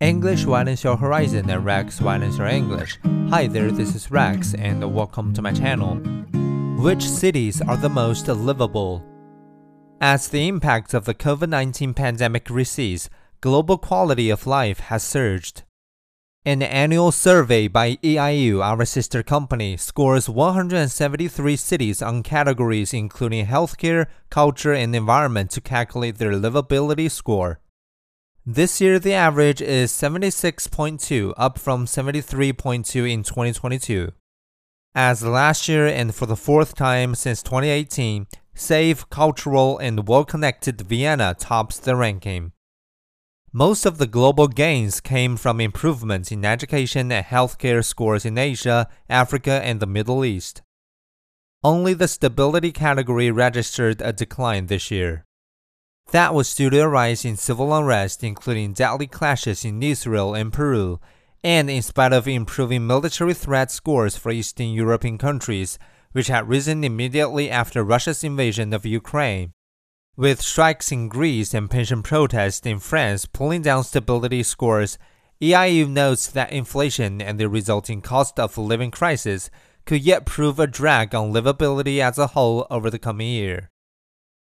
English widens your horizon and Rex widens your English. Hi there, this is Rex and welcome to my channel. Which cities are the most livable? As the impact of the COVID 19 pandemic recedes, global quality of life has surged. An annual survey by EIU, our sister company, scores 173 cities on categories including healthcare, culture, and environment to calculate their livability score. This year, the average is 76.2, up from 73.2 in 2022. As last year and for the fourth time since 2018, safe, cultural, and well connected Vienna tops the ranking. Most of the global gains came from improvements in education and healthcare scores in Asia, Africa, and the Middle East. Only the stability category registered a decline this year. That was due to a rise in civil unrest, including deadly clashes in Israel and Peru, and in spite of improving military threat scores for Eastern European countries, which had risen immediately after Russia's invasion of Ukraine. With strikes in Greece and pension protests in France pulling down stability scores, EIU notes that inflation and the resulting cost of living crisis could yet prove a drag on livability as a whole over the coming year.